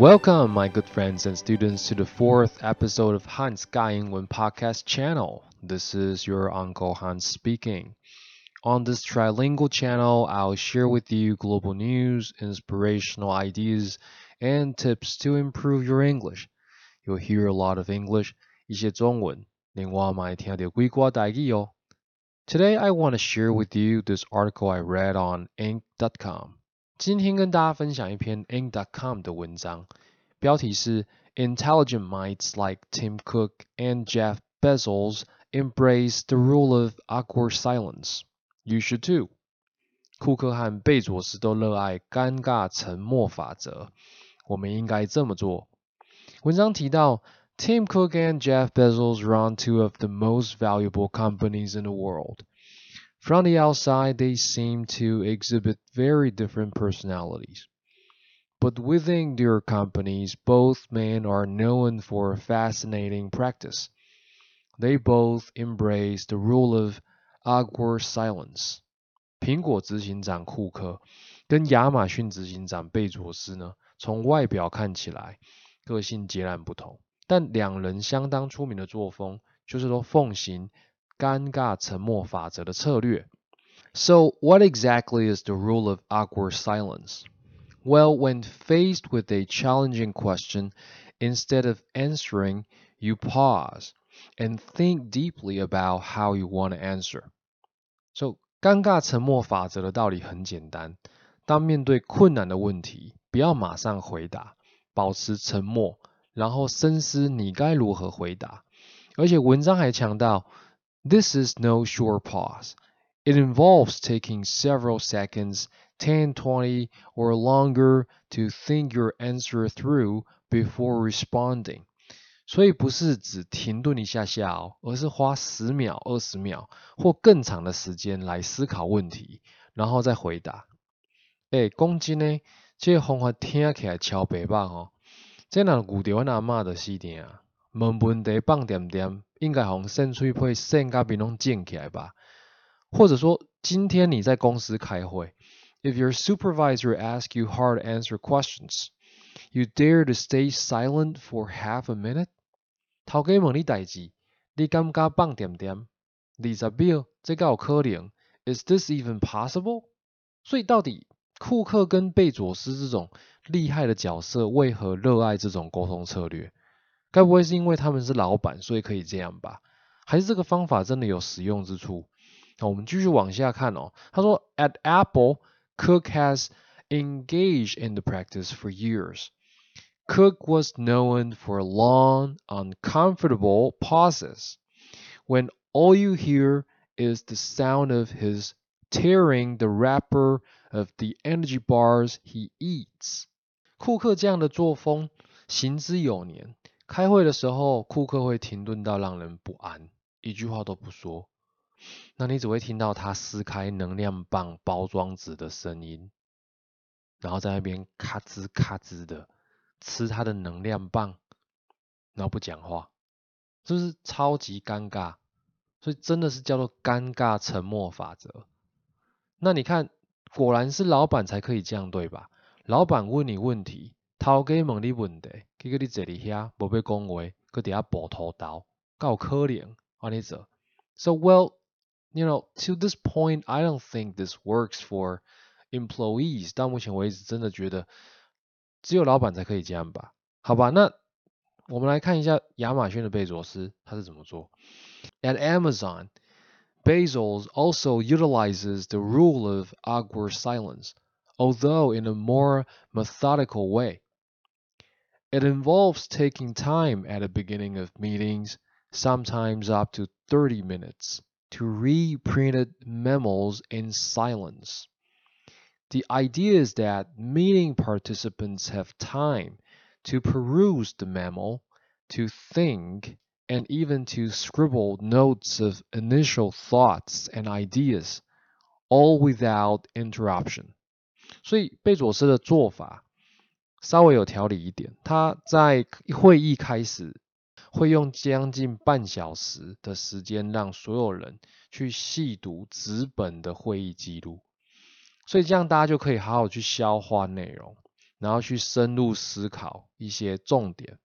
Welcome, my good friends and students, to the fourth episode of Hans Guy Ingwen podcast channel. This is your Uncle Hans speaking. On this trilingual channel, I'll share with you global news, inspirational ideas, and tips to improve your English. You'll hear a lot of English, 一些中文，另外嘛听到几挂台语哦。Today, I want to share with you this article I read on Inc.com. 今天跟大家分享一篇 Inc.com 的文章，标题是 Intelligent minds like Tim Cook and Jeff Bezos embrace the rule of awkward silence. You should too. 库克和贝佐斯都热爱尴尬沉默法则。我们应该这么做。文章提到，Tim Cook and Jeff Bezos run two of the most valuable companies in the world. From the outside, they seem to exhibit very different personalities. But within their companies, both men are known for a fascinating practice. They both embrace the rule of awkward silence。苹果执行长库克跟亚马逊执行长贝佐斯呢，从外表看起来个性截然不同，但两人相当出名的作风就是都奉行 尴尬沉默法则的策略。So, what exactly is the rule of awkward silence? Well, when faced with a challenging question, instead of answering, you pause and think deeply about how you want to answer. So，尴尬沉默法则的道理很简单。当面对困难的问题，不要马上回答，保持沉默，然后深思你该如何回答。而且文章还强调 ，This is no short pause. It involves taking several seconds, 10, 20, or longer to think your answer through before responding. 所以不是只停顿一下下哦，而是花十秒、二十秒或更长的时间来思考问题，然后再回答。诶，讲真呢，这个方法听起来超白棒哦。这若遇到阮阿嬷的死定啊，问问题放点点，应该互扇喙皮扇甲面拢正起来吧。或者说，今天你在公司开会，if your supervisor ask you hard answer questions, you dare to stay silent for half a minute？头家问你代志，你敢敢放点点？二十秒，这个有可能？Is this even possible？所以到底库克跟贝佐斯这种厉害的角色，为何热爱这种沟通策略？该不会是因为他们是老板，所以可以这样吧？还是这个方法真的有实用之处？那我们继续往下看哦。他说，At Apple, Cook has engaged in the practice for years. Cook was known for long, uncomfortable pauses when all you hear is the sound of his tearing the wrapper of the energy bars he eats. 库克这样的作风行之有年。 开会的时候，库克会停顿到让人不安，一句话都不说。那你只会听到他撕开能量棒包装纸的声音，然后在那边咔吱咔吱的吃他的能量棒，然后不讲话，就是超级尴尬？所以真的是叫做尴尬沉默法则。那你看，果然是老板才可以这样对吧？老板问你问题，头家问你问题，结果你坐伫遐无要讲话，搁伫遐补头刀，够可怜，安尼做。So well。you know, to this point, I don't think this works for employees。到目前为止，真的觉得只有老板才可以这样吧？好吧，那我们来看一下亚马逊的贝佐斯他是怎么做。At Amazon, Bezos also utilizes the rule of awkward silence, although in a more methodical way. It involves taking time at the beginning of meetings, sometimes up to 30 minutes to read printed memos in silence. The idea is that meeting participants have time to peruse the memo, to think, and even to scribble notes of initial thoughts and ideas, all without interruption. 所以贝佐斯的做法 稍微有条理一点，他在会议开始会用将近半小时的时间让所有人去细读纸本的会议记录，所以这样大家就可以好好去消化内容，然后去深入思考一些重点，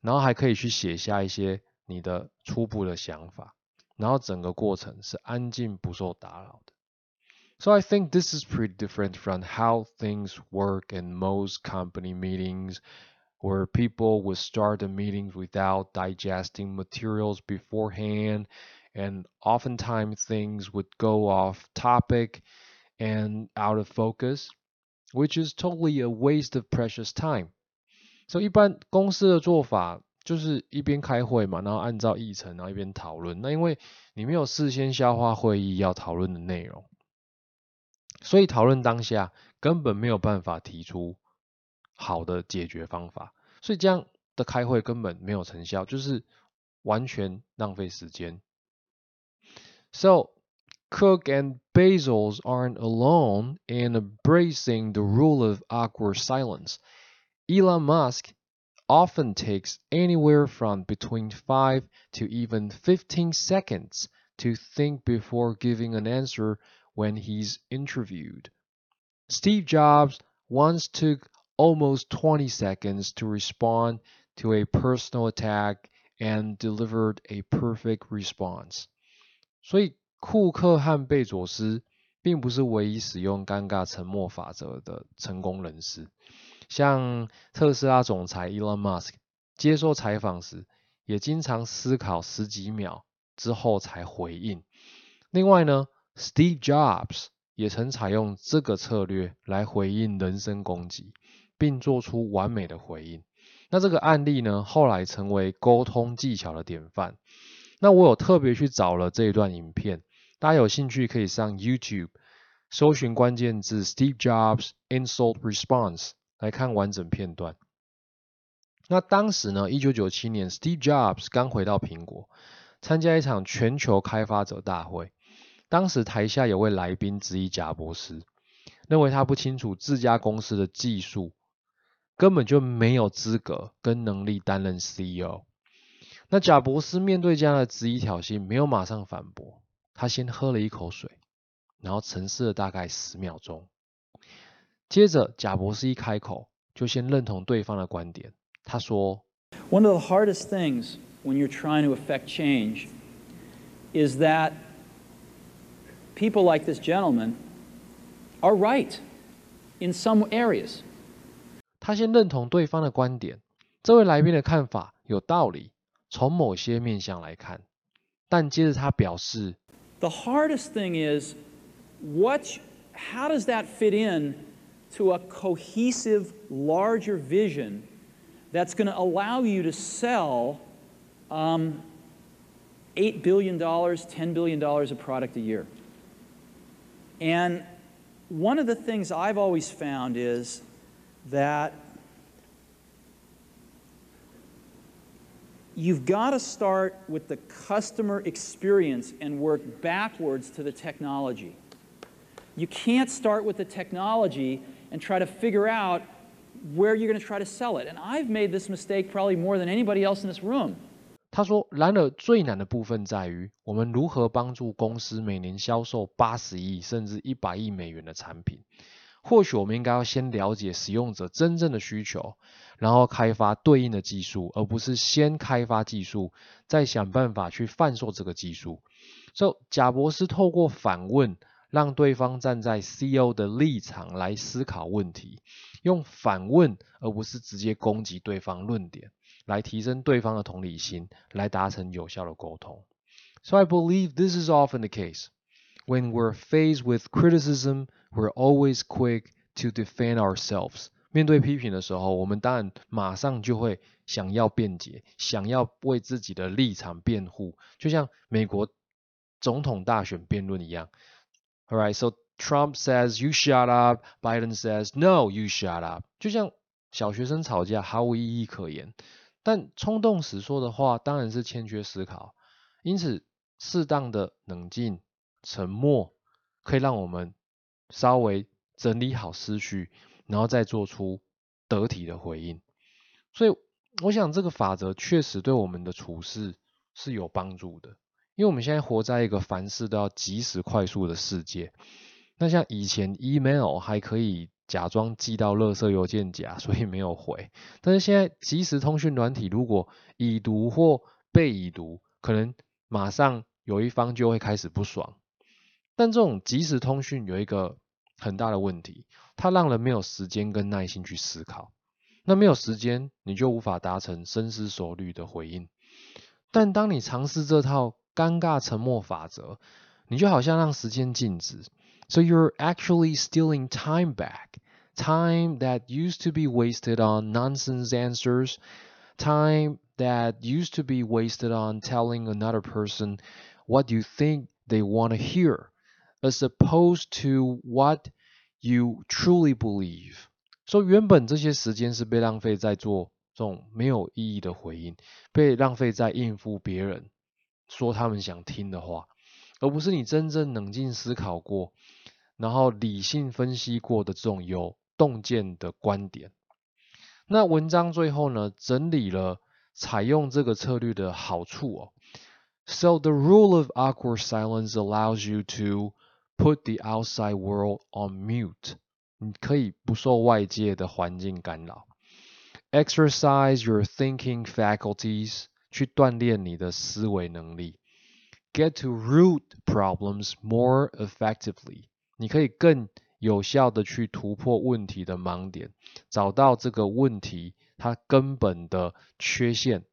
然后还可以去写下一些你的初步的想法，然后整个过程是安静不受打扰的。So I think this is pretty different from how things work in most company meetings where people would start the meetings without digesting materials beforehand and oftentimes things would go off topic and out of focus, which is totally a waste of precious time. So 一般公司的做法就是一边开会嘛，然后按照议程，然后一边讨论。那因为你没有事先消化会议要讨论的内容， 所以讨论当下根本没有办法提出好的解决方法，所以这样的开会根本没有成效，就是完全浪费时间。So Cook and Bezos aren't alone in embracing the rule of awkward silence. Elon Musk often takes anywhere from between 5 to even 15 seconds to think before giving an answer when he's interviewed. Steve Jobs once took almost 20 seconds to respond to a personal attack and delivered a perfect response. 所以库克和贝佐斯并不是唯一使用尴尬沉默法则的成功人士，像特斯拉总裁 Elon Musk 接受采访时，也经常思考十几秒之后才回应。另外呢 ，Steve Jobs 也曾采用这个策略来回应人身攻击，并做出完美的回应。那这个案例呢，后来成为沟通技巧的典范。那我有特别去找了这一段影片。大家有兴趣可以上 YouTube 搜寻关键字 Steve Jobs insult response 来看完整片段。那当时呢，一九九七年，Steve Jobs 刚回到苹果，参加一场全球开发者大会。当时台下有位来宾质疑贾博士，认为他不清楚自家公司的技术，根本就没有资格跟能力担任 CEO。那贾博士面对这样的质疑挑衅，没有马上反驳。他先喝了一口水，然后沉思了大概十秒钟。接着，贾博士一开口，就先认同对方的观点。他说：“One of the hardest things when you're trying to affect change is that people like this gentleman are right in some areas。”他先认同对方的观点。这位来宾的看法有道理，从某些面向来看。但接着他表示。the hardest thing is what, how does that fit in to a cohesive, larger vision that's going to allow you to sell um, $8 billion, $10 billion of product a year? And one of the things I've always found is that you've got to start with the customer experience and work backwards to the technology. You can't start with the technology and try to figure out where you're going to try to sell it. And I've made this mistake probably more than anybody else in this room. 他说：“然而，最难的部分在于，我们如何帮助公司每年销售八十亿甚至一百亿美元的产品。或许我们应该要先了解使用者真正的需求，然后开发对应的技术，而不是先开发技术，再想办法去贩售这个技术。所以，贾博士透过反问，让对方站在 CEO 的立场来思考问题，用反问而不是直接攻击对方论点，来提升对方的同理心，来达成有效的沟通。So I believe this is often the case when we're faced with criticism. We're always quick to defend ourselves. 面对批评的时候，我们当然马上就会想要辩解，想要为自己的立场辩护，就像美国总统大选辩论一样。All right, so Trump says you shut up, Biden says no, you shut up。就像小学生吵架，毫无意义可言。但冲动时说的话，当然是欠缺思考。因此，适当的冷静、沉默，可以让我们。稍微整理好思绪，然后再做出得体的回应。所以，我想这个法则确实对我们的处事是有帮助的。因为我们现在活在一个凡事都要及时、快速的世界。那像以前 email 还可以假装寄到垃圾邮件夹，所以没有回。但是现在即时通讯软体如果已读或被已读，可能马上有一方就会开始不爽。但这种即时通讯有一个很大的问题，它让人没有时间跟耐心去思考。那没有时间，你就无法达成深思熟虑的回应。但当你尝试这套尴尬沉默法则，你就好像让时间静止。So you're actually stealing time back. Time that used to be wasted on nonsense answers. Time that used to be wasted on telling another person what you think they want to hear, as opposed to what you truly believe. 说原本这些时间是被浪费在做这种没有意义的回应，被浪费在应付别人 说他们想听的话，而不是你真正冷静思考过，然后理性分析过的这种有洞见的观点。那文章最后呢，整理了采用这个策略的好处哦。So the rule of awkward silence allows you to put the outside world on mute. 你可以不受外界的环境干扰，exercise your thinking faculties， 去锻炼你的思维能力，get to root problems more effectively，你可以更有效的去突破问题的盲点，找到这个问题它根本的缺陷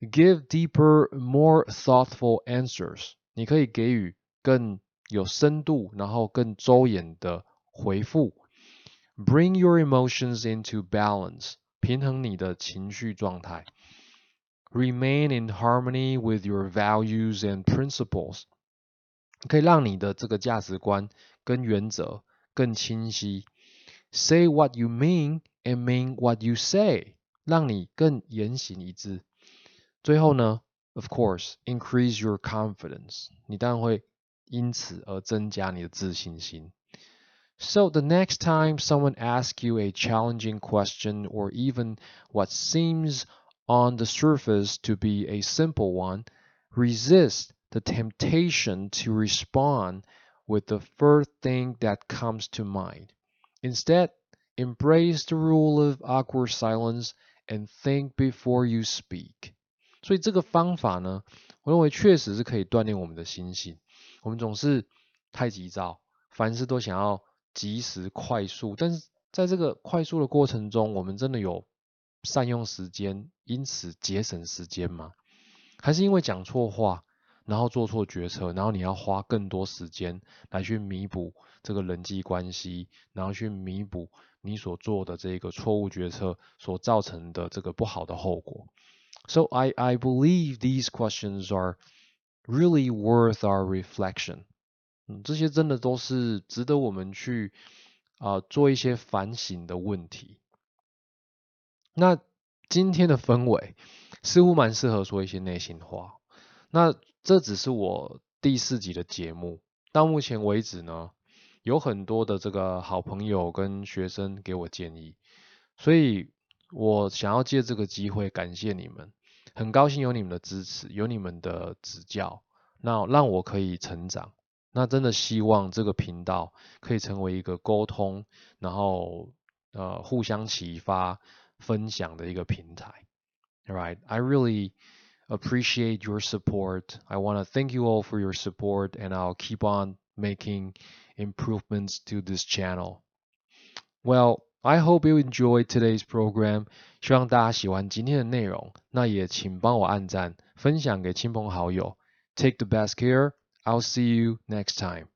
，give deeper, more thoughtful answers，你可以给予更有深度，然后更周延的。回复，bring your emotions into balance，平衡你的情绪状态 ，remain in harmony with your values and principles，可以让你的这个价值观跟原则更清晰。Say what you mean and mean what you say，让你更言行一致。最后呢，of course，increase your confidence，你当然会因此而增加你的自信心。So the next time someone asks you a challenging question or even what seems on the surface to be a simple one, resist the temptation to respond with the first thing that comes to mind. Instead, embrace the rule of awkward silence and think before you speak. 所以这个方法呢，我认为确实是可以锻炼我们的心性。我们总是太急躁，凡事都想要及时、快速，但是在这个快速的过程中，我们真的有善用时间， 因此节省时间吗？还是因为讲错话，然后做错决策，然后你要花更多时间来去弥补这个人际关系，然后去弥补你所做的这个错误决策所造成的这个不好的后果？So I I believe these questions are really worth our reflection. 嗯，这些真的都是值得我们去啊做一些反省的问题。那今天的氛围似乎蛮适合说一些内心话。那这只是我第四集的节目，到目前为止呢，有很多的这个好朋友跟学生给我建议，所以我想要借这个机会感谢你们，很高兴有你们的支持，有你们的指教，那让我可以成长。那真的希望这个频道可以成为一个沟通，然后呃互相启发、分享的一个平台。All right, I really appreciate your support. I want to thank you all for your support, and I'll keep on making improvements to this channel. Well, I hope you enjoyed today's program. 希望大家喜欢今天的内容。那也请帮我按赞、分享给亲朋好友。Take the best care. I'll see you next time.